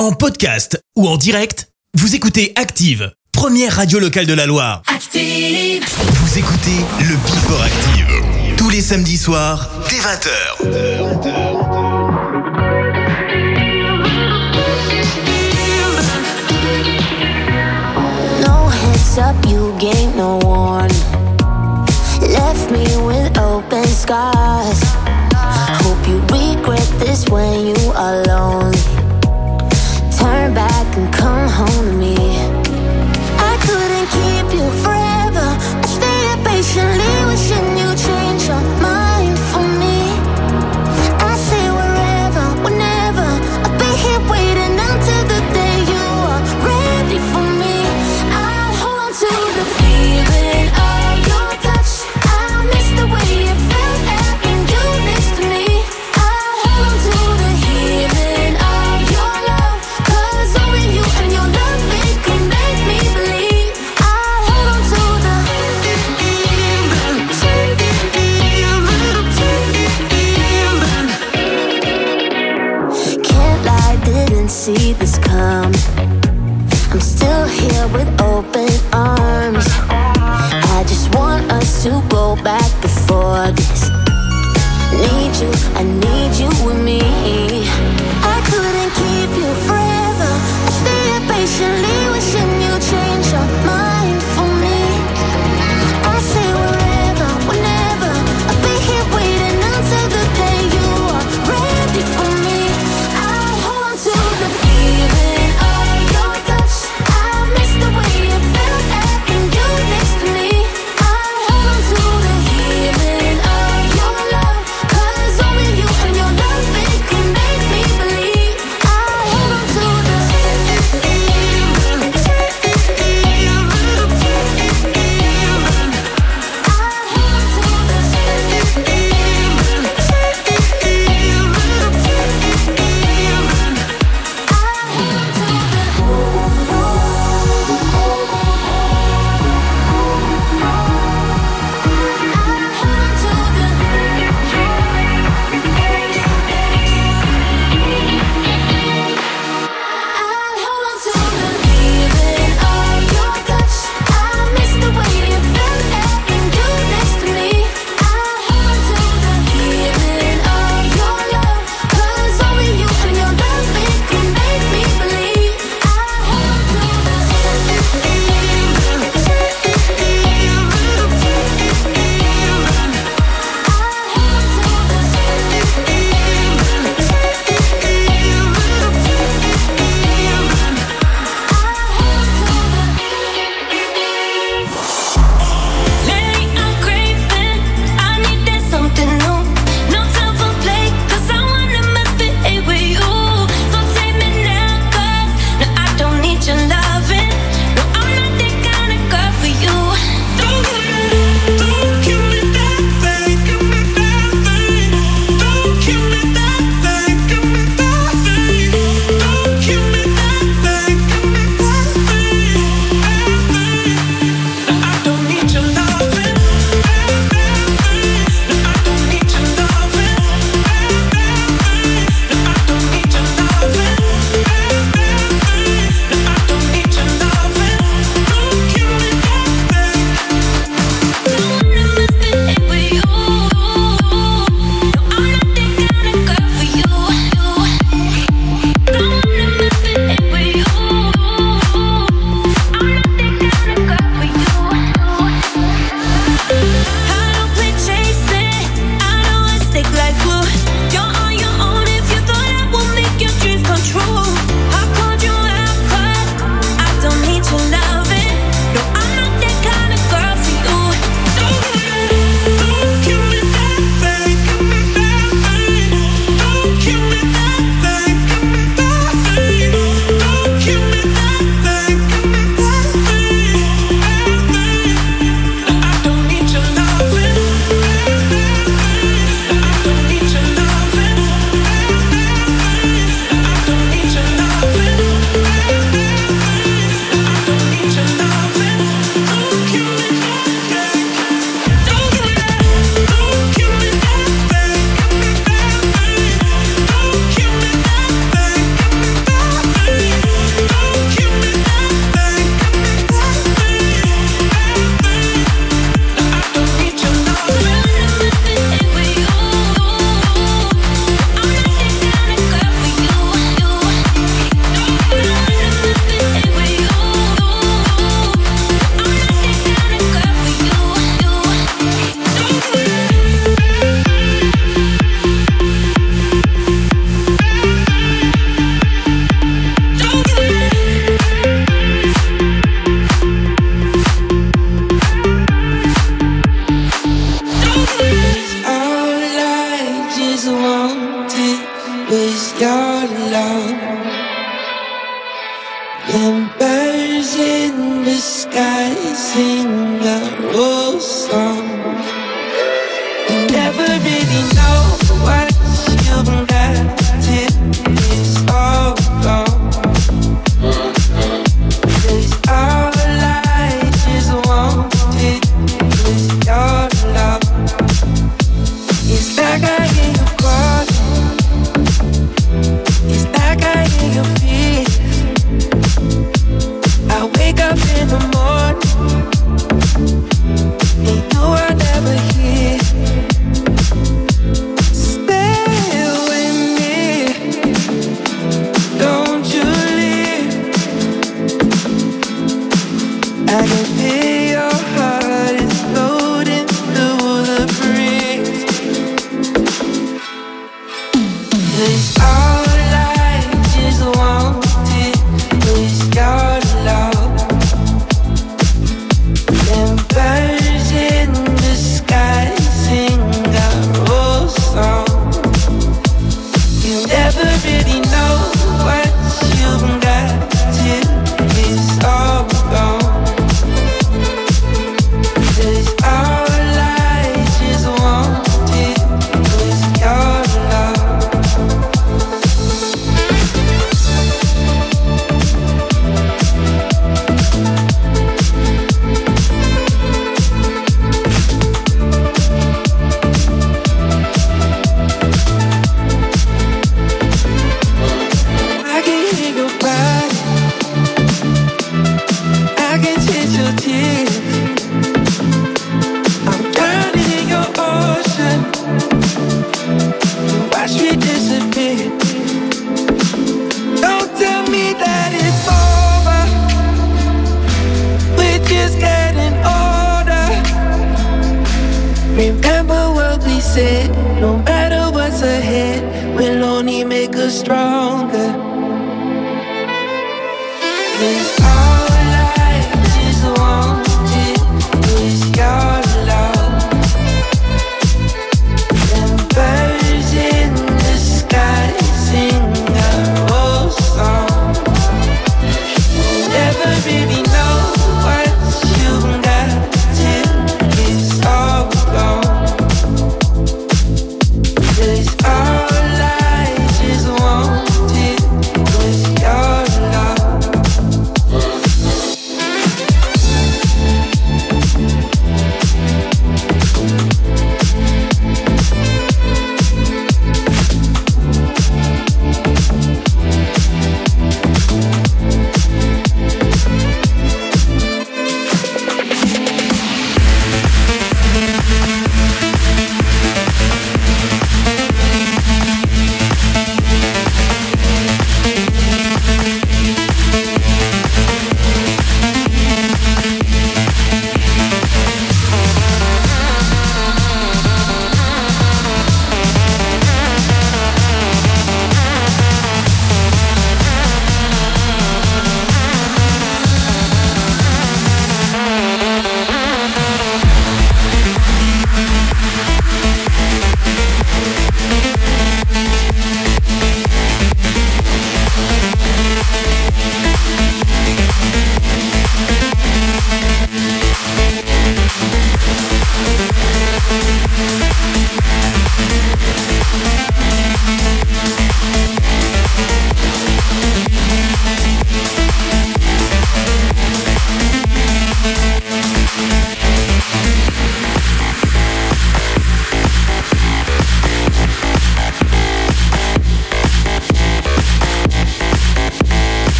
En podcast ou en direct, vous écoutez Active, première radio locale de la Loire. Active Vous écoutez le Before Active, tous les samedis soirs, dès 20h. up, you gave no warning. Left me with open scars. Hope you regret this when you are. turn back and come home for this. Need you,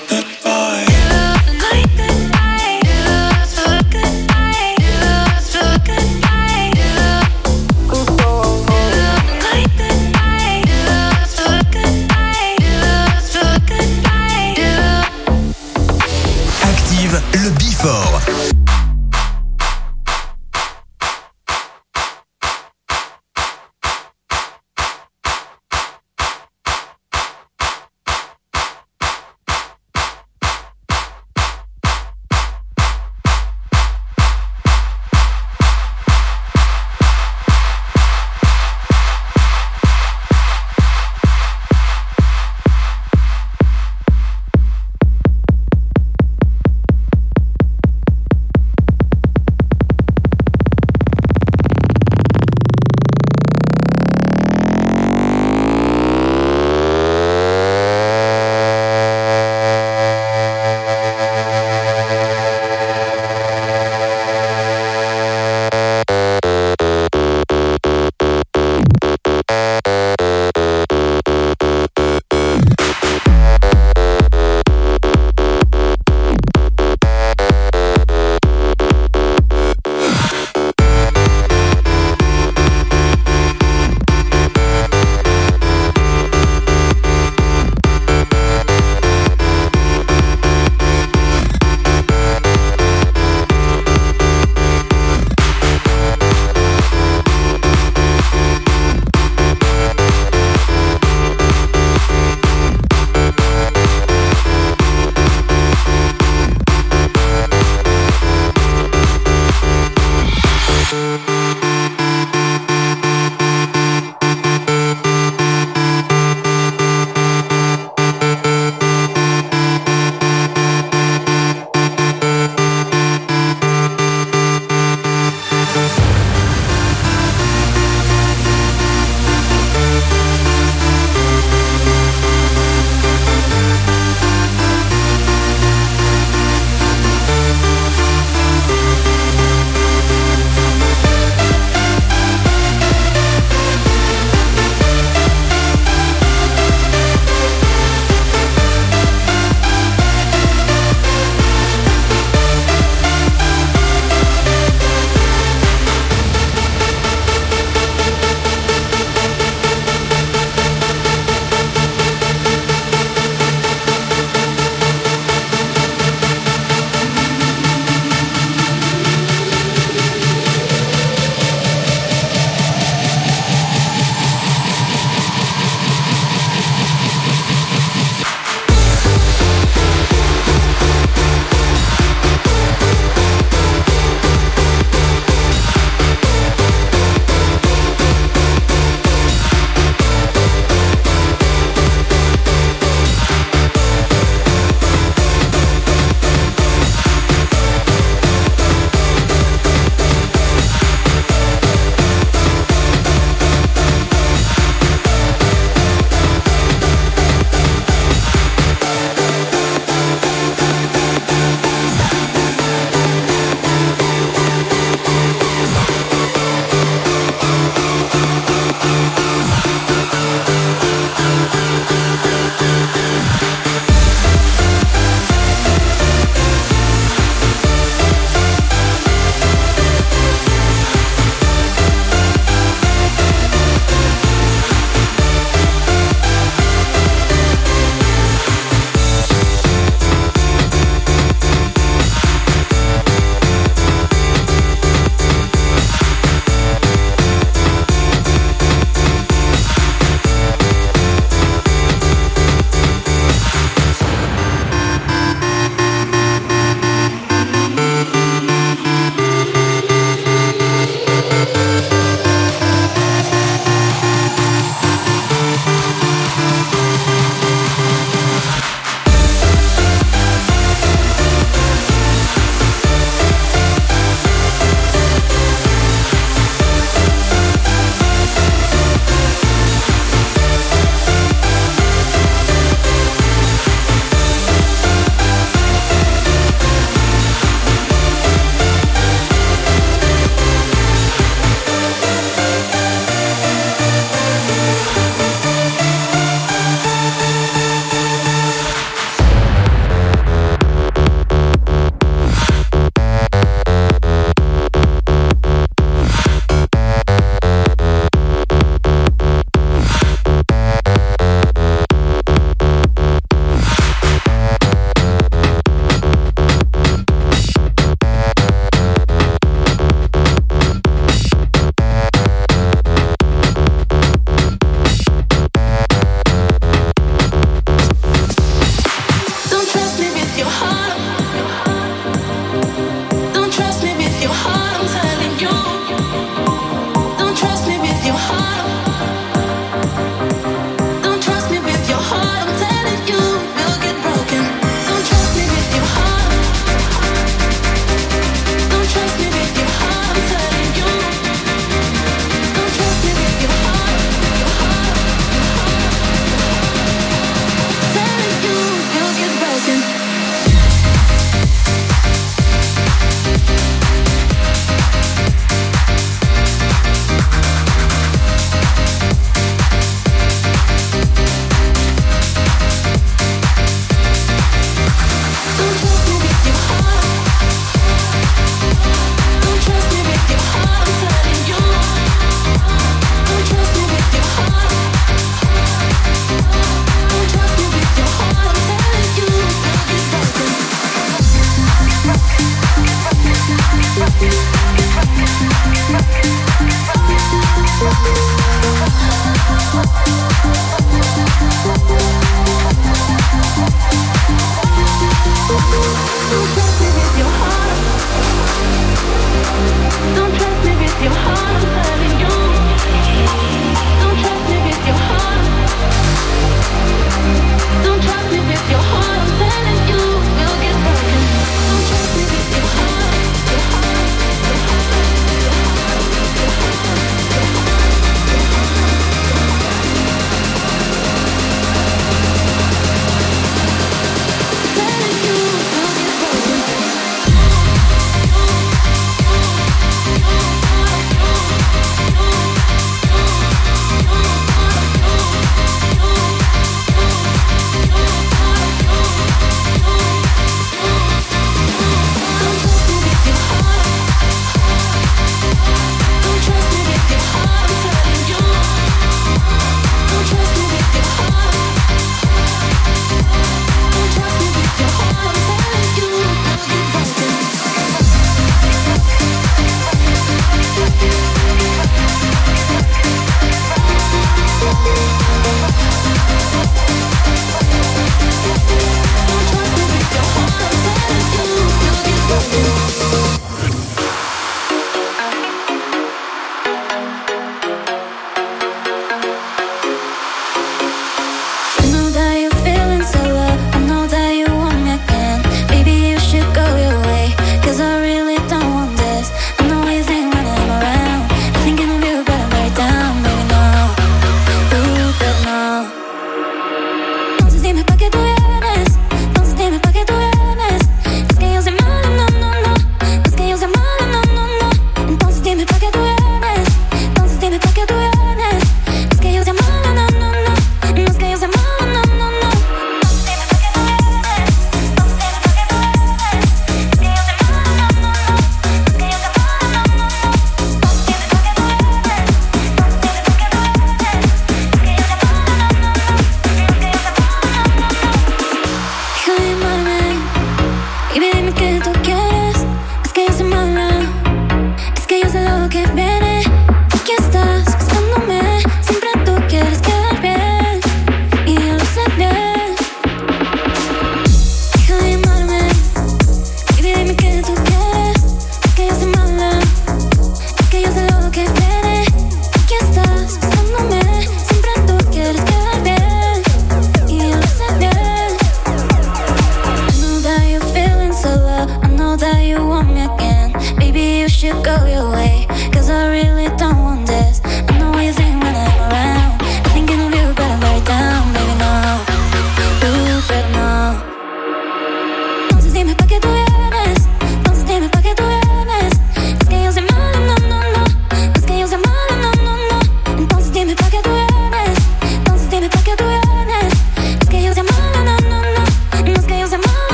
like the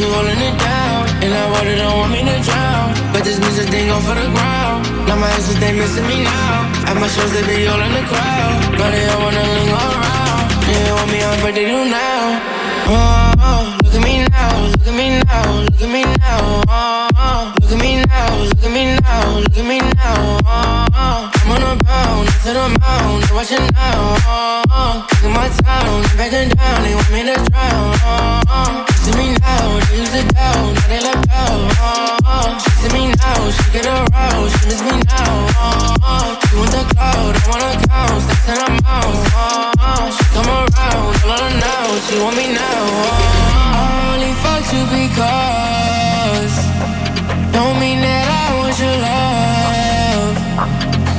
who holding it down. And that water don't want me to drown. But this music thing go for the ground. Now my exes, they missing me now. At my shows, they be all in the crowd. Now they all wanna linger around. They want me on, but they do now. Oh, look at me now, look at me now, look at me now. Oh, look at me now, look at me now, look at me now. Oh, I'm on a bound, to the mound, they're watching now. Oh, look at my town, they backing down, they want me to drown. Oh, see me now, they use it down, now they left out. Oh, she see me now, she get aroused, she miss me now. Oh, she want the cloud, I wanna count, stacks in her mouth. Oh, she come around, all I know, she want me now. I only fuck you because don't mean that I want your love.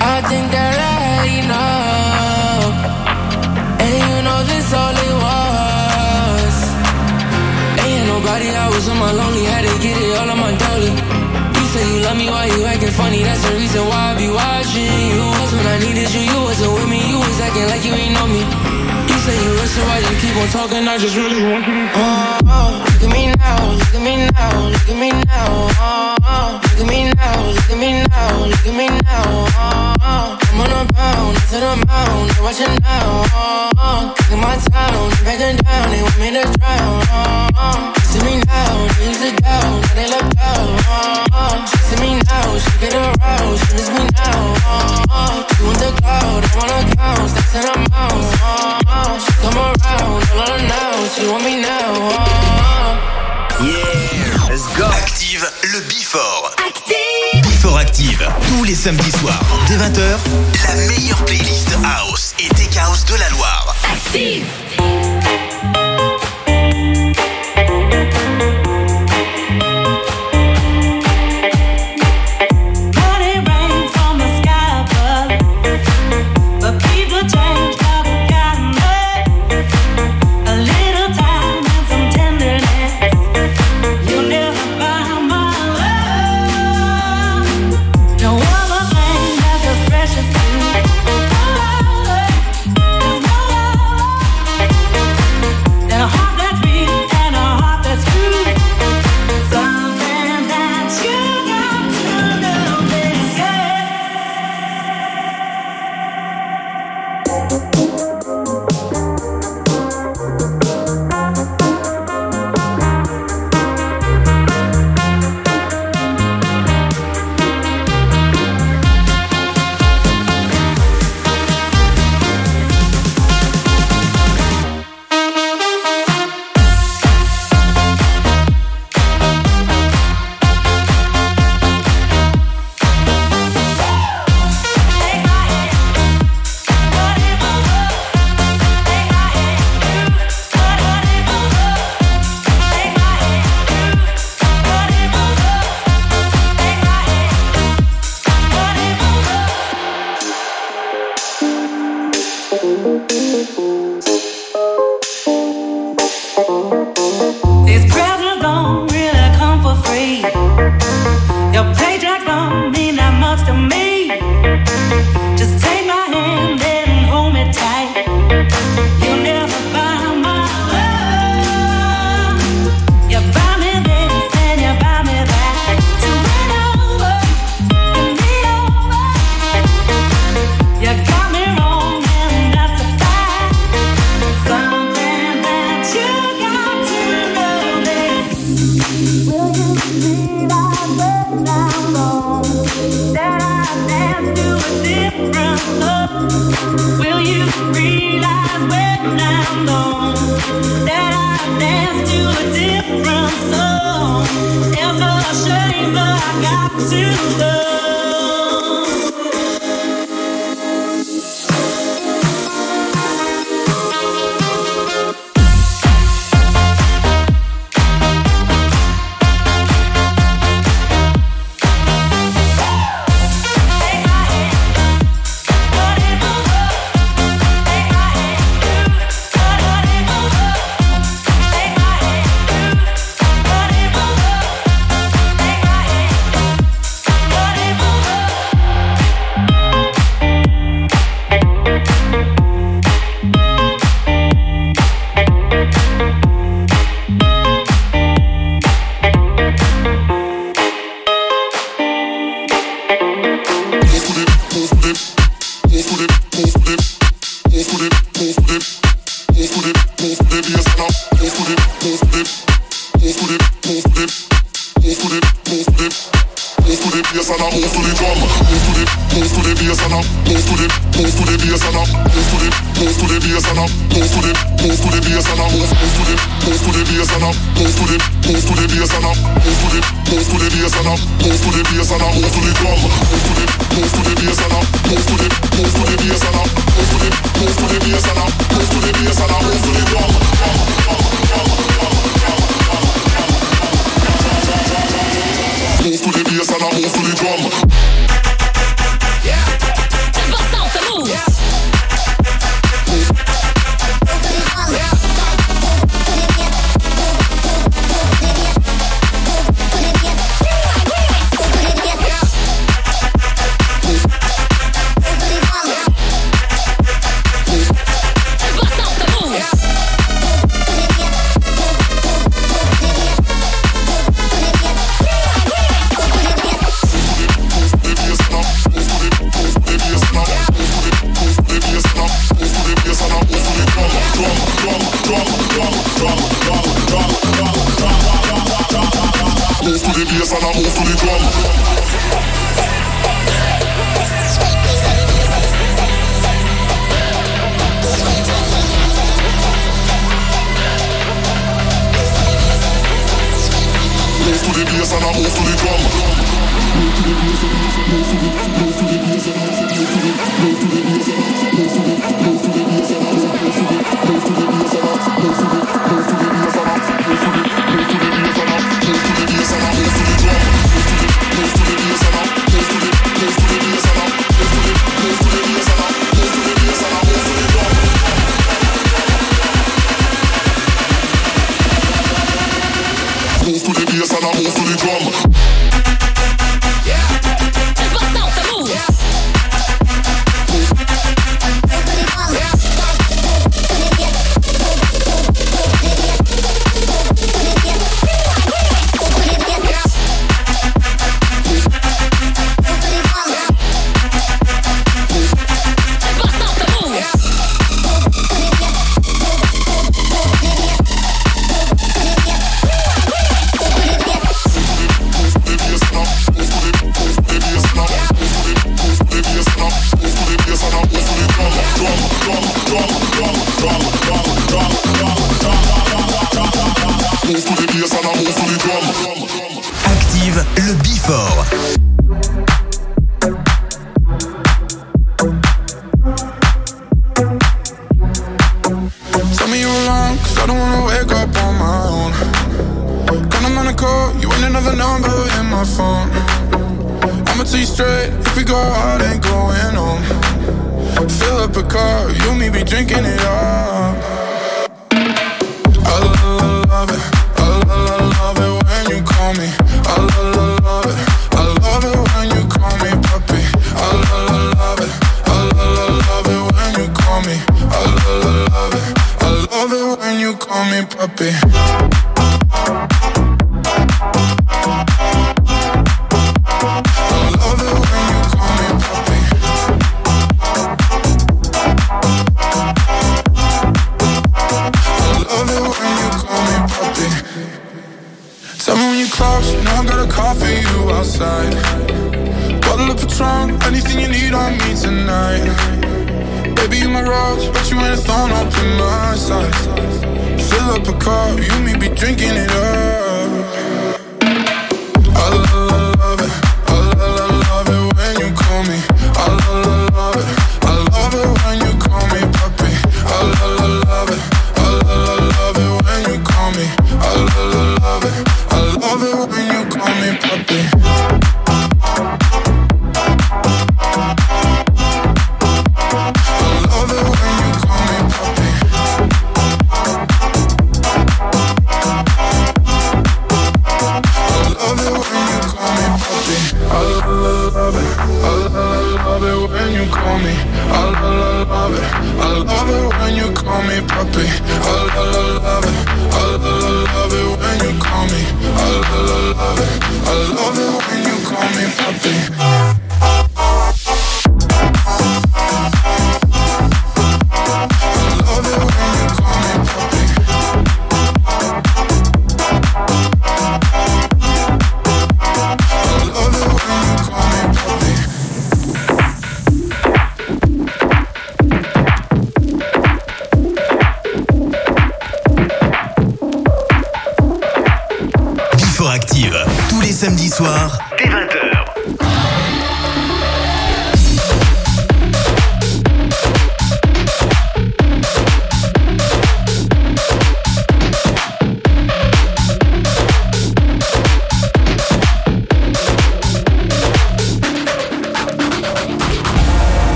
I think that I had enough, and you know this all it was. Ain't nobody, I was on my lonely, had to get it all on my dolly. You say you love me, why you acting funny? That's the reason why I be watching you. Cause when I needed you, you wasn't with me, you was acting like you ain't know me. You say you listen, why you keep on talking? I just really want you. Oh, oh, look at me now, look at me now, look at me now. Oh, oh, look at me now, look at me now, look at me now. Oh, oh, I'm on a bound to the mound, they're watching now. Oh, oh, look at my town, backing down, they want me to drown. Oh, oh, see me now, they use it down, now they left out. Oh, oh, see me now, she get aroused, she miss me now. Oh, oh, she want the cloud, I wanna count, stacks in her mouth. Oh, oh, she come around, all she want me now. Oh, Yeah, let's go. Active le Before. Active. Before Active. Tous les samedis soirs, dès 20h, la meilleure playlist House et Tech House de la Loire. Active. Hold to the bass and I move to the drum. Hold to the, hold to the bass and I.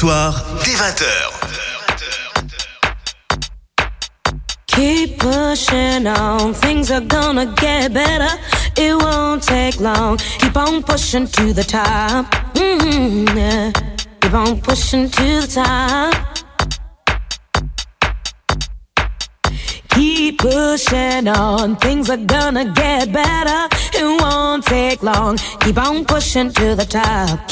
soir, dès 20h. Keep pushing on, things are gonna get better. It won't take long. Keep on pushing to the top. Mm -hmm, yeah. Keep on pushing to the top. Keep pushing on, things are gonna get better. It won't take long. Keep on pushing to the top.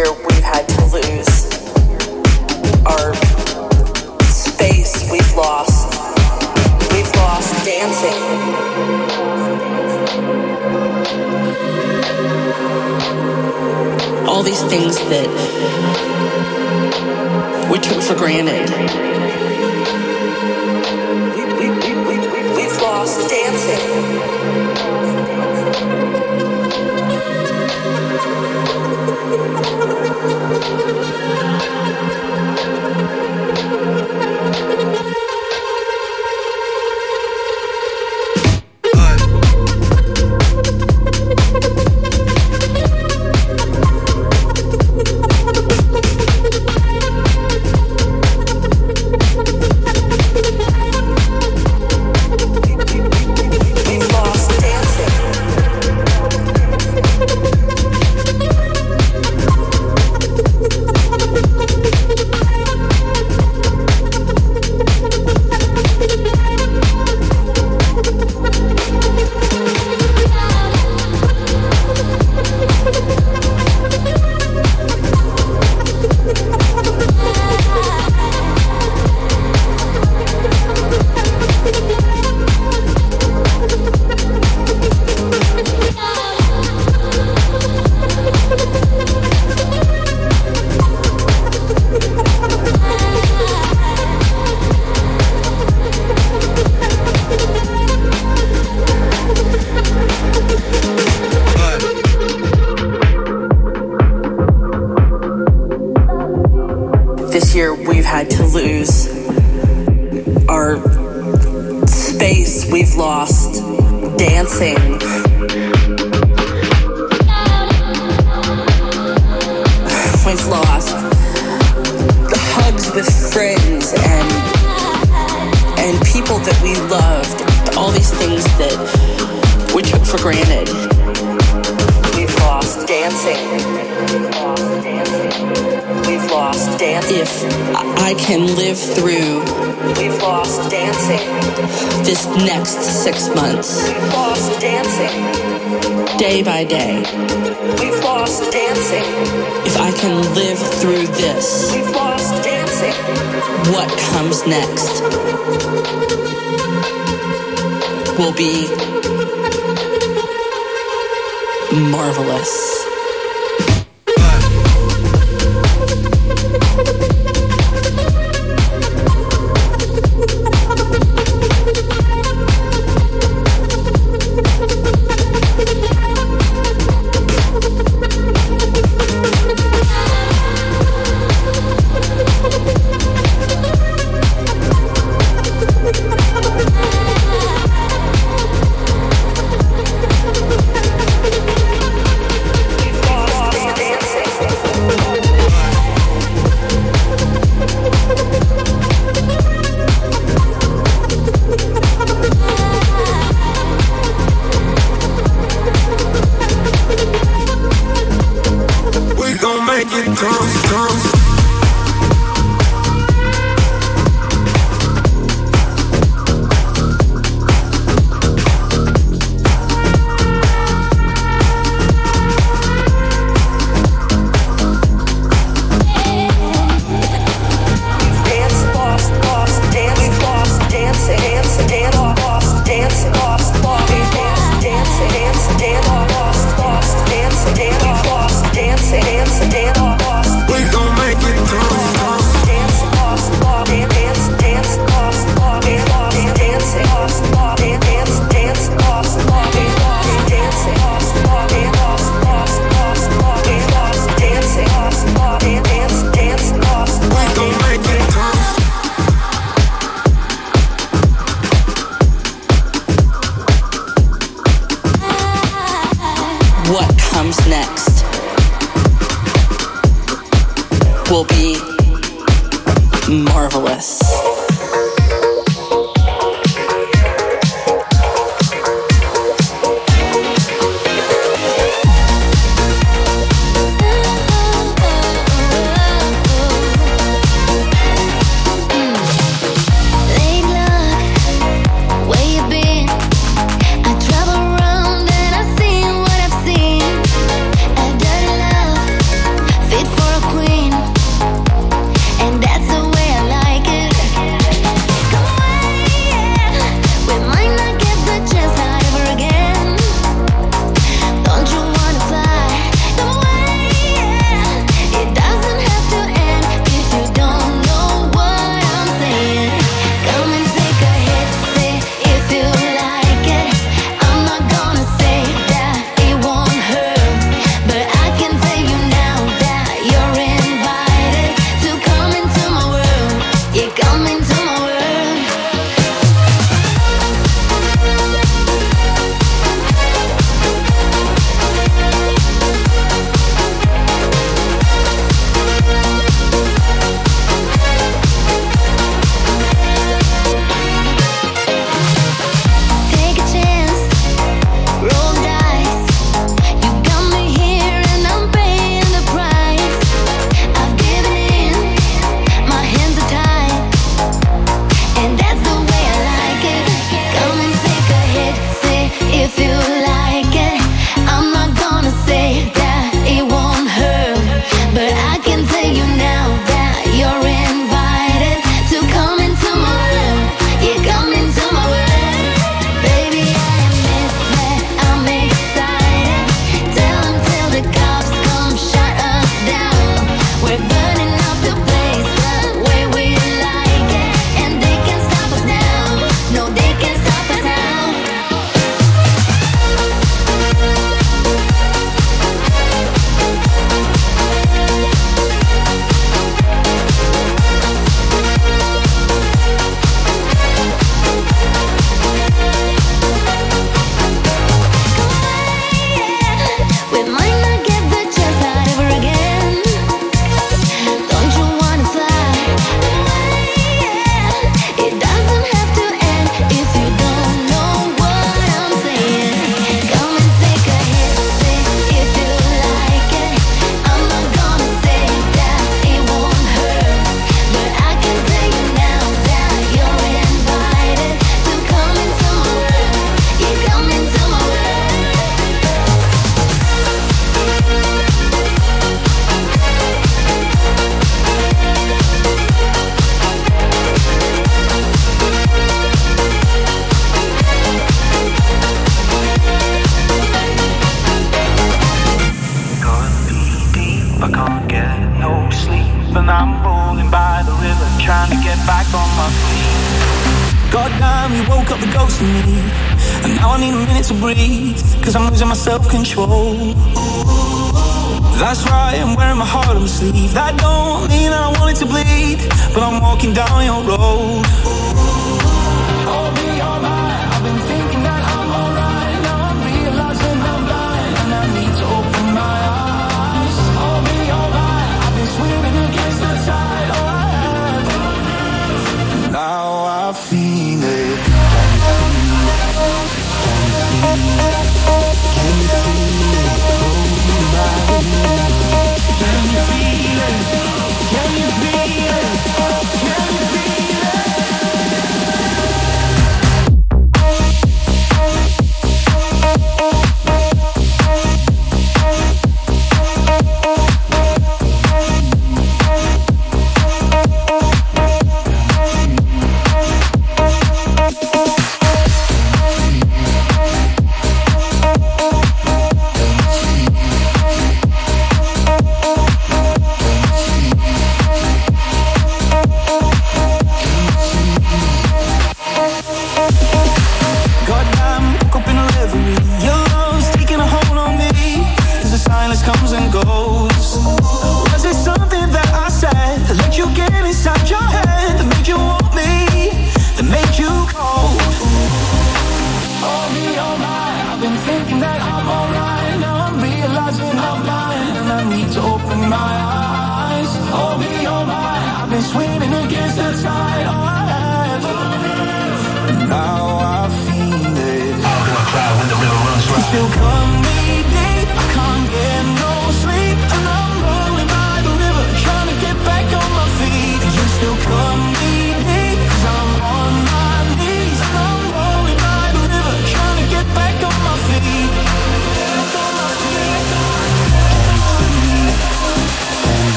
year we've had to lose, our space we've lost. We've lost dancing. All these things that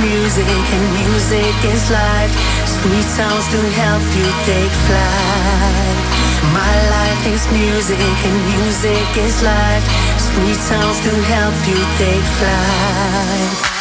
music and music is life. Sweet sounds to help you take flight. My life is music and music is life. Sweet sounds to help you take flight.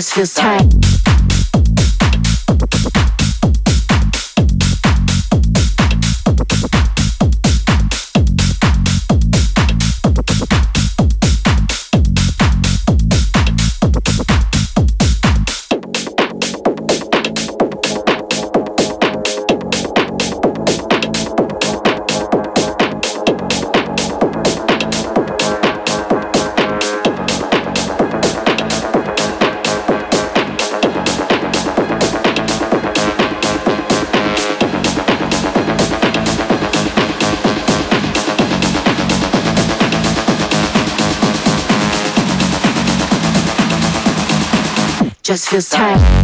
Just feels tight. Just feels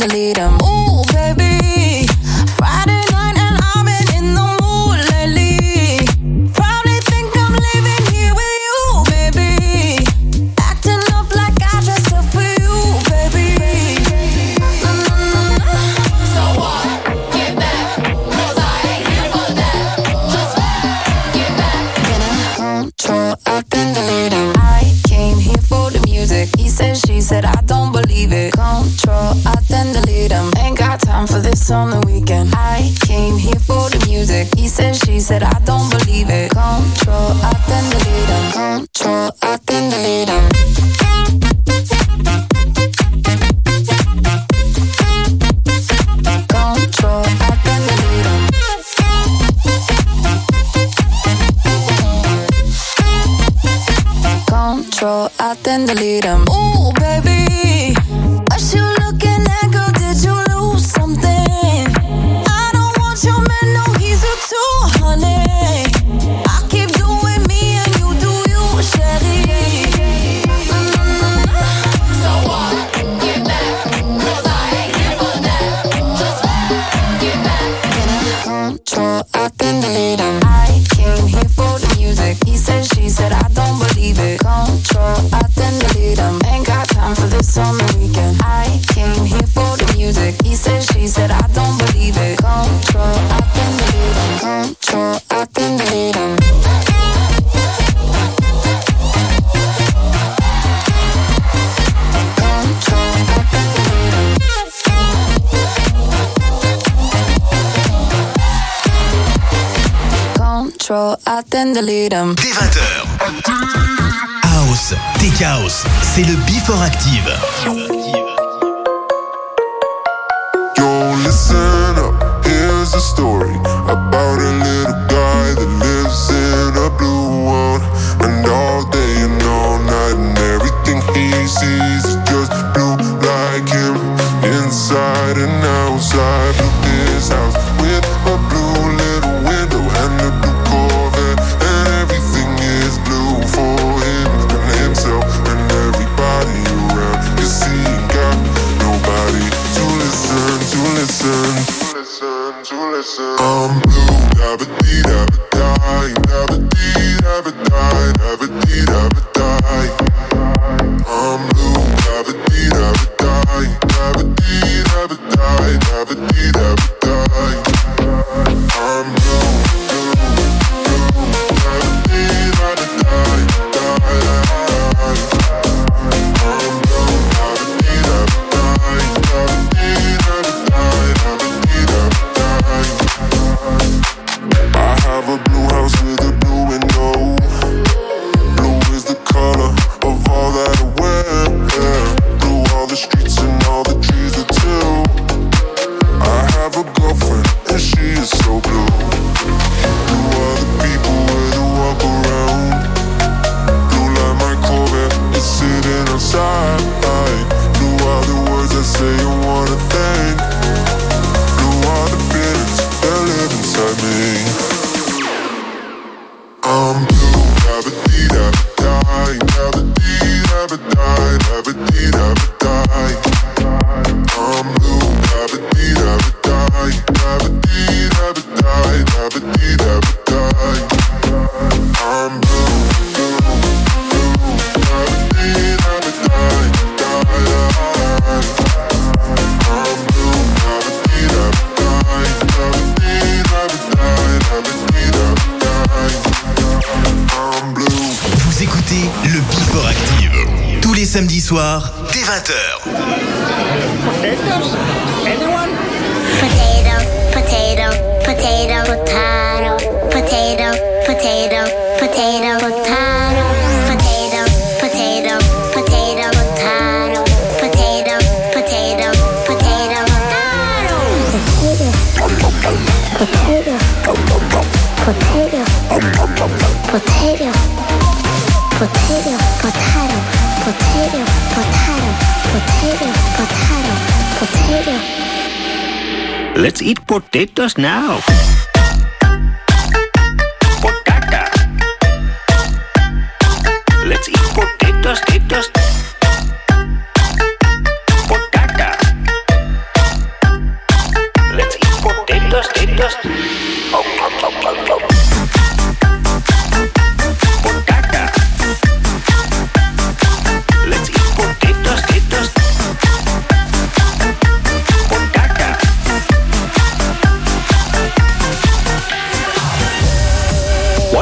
the leader.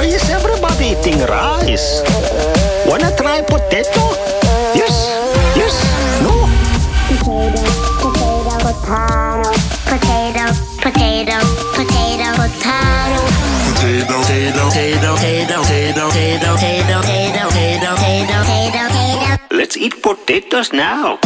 Why is everybody eating rice? Wanna try potato? Yes, yes, no. Potato, potato, potato, potato, potato, potato, potato. Potato, potato, potato, potato, potato, potato, potato, potato, potato, potato, potato. Let's eat potatoes now.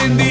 Your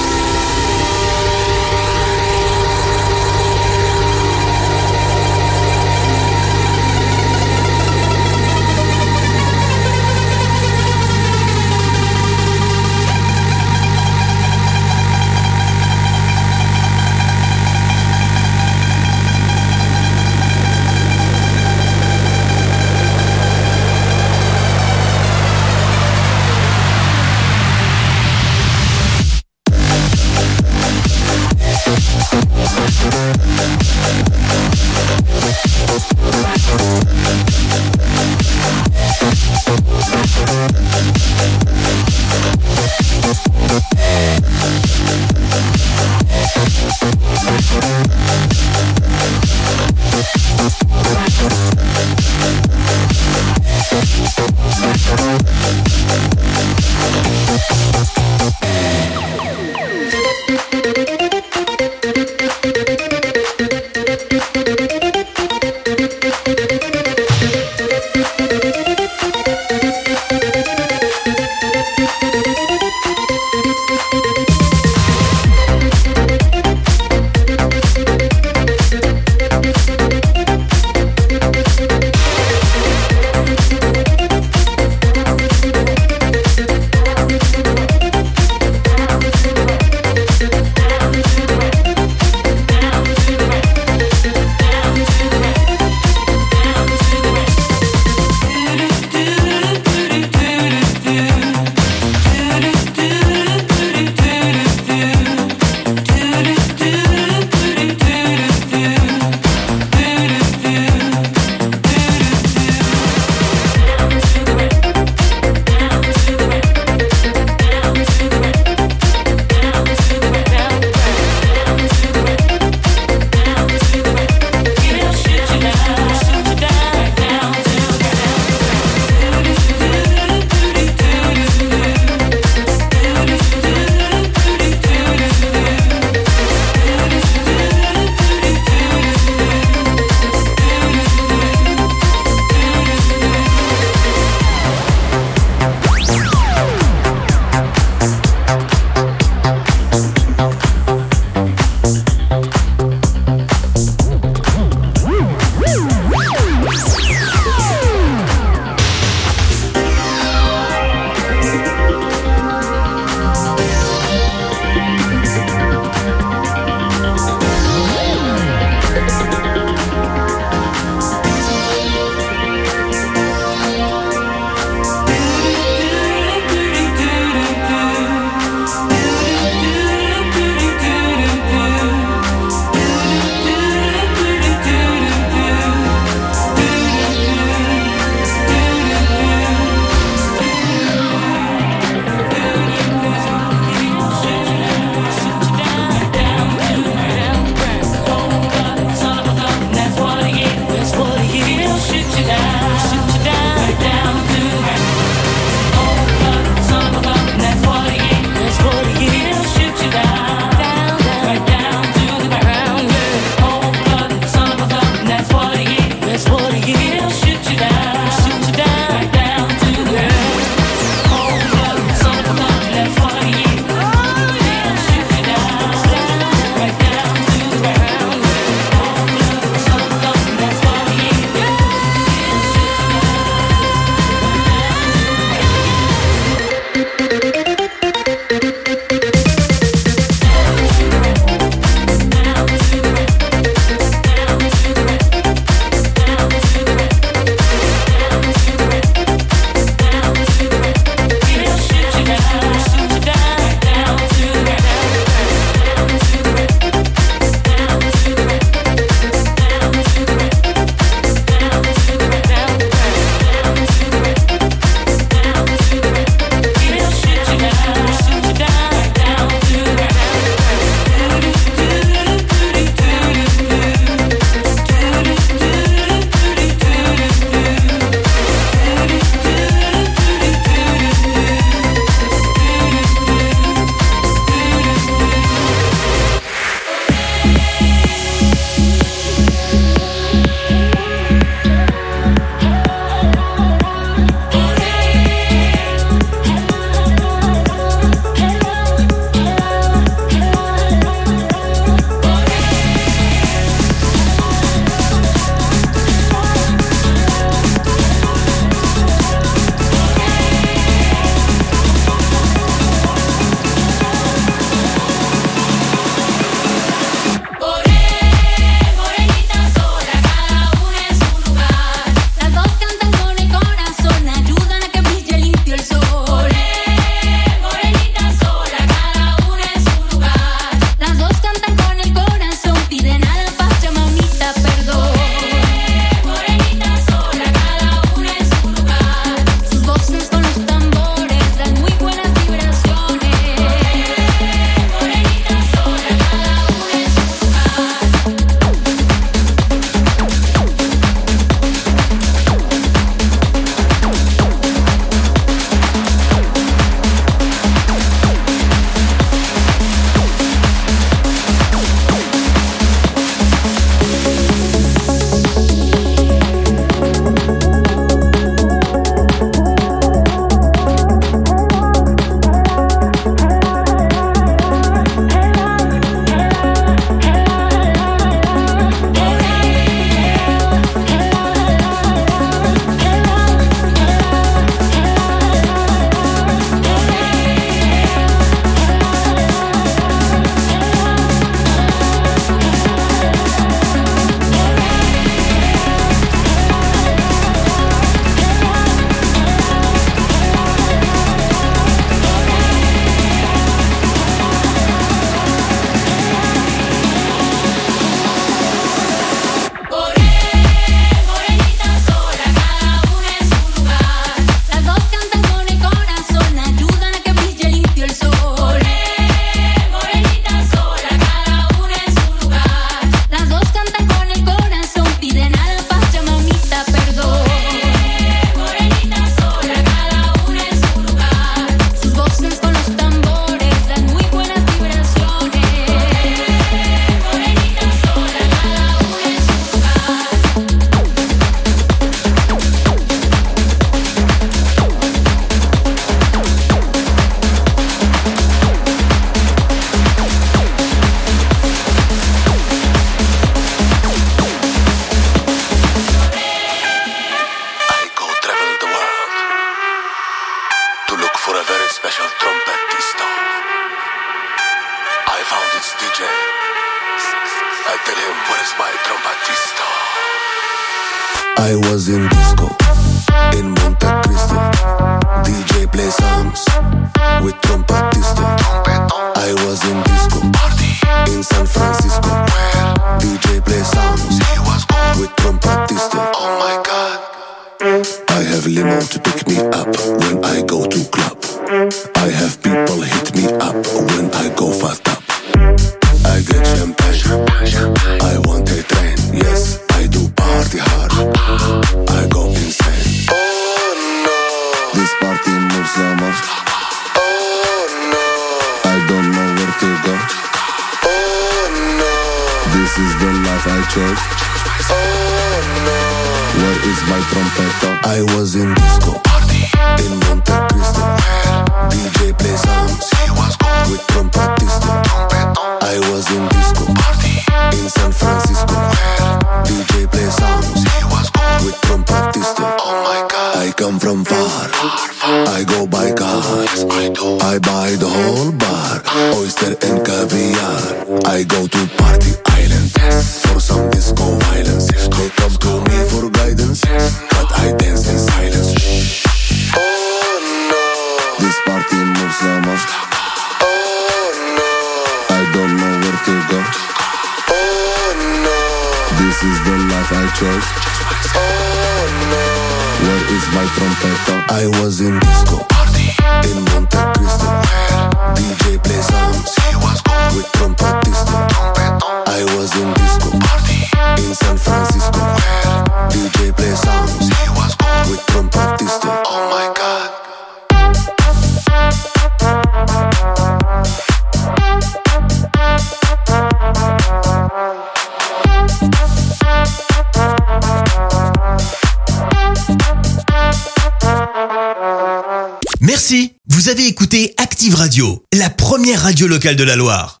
locale de la Loire.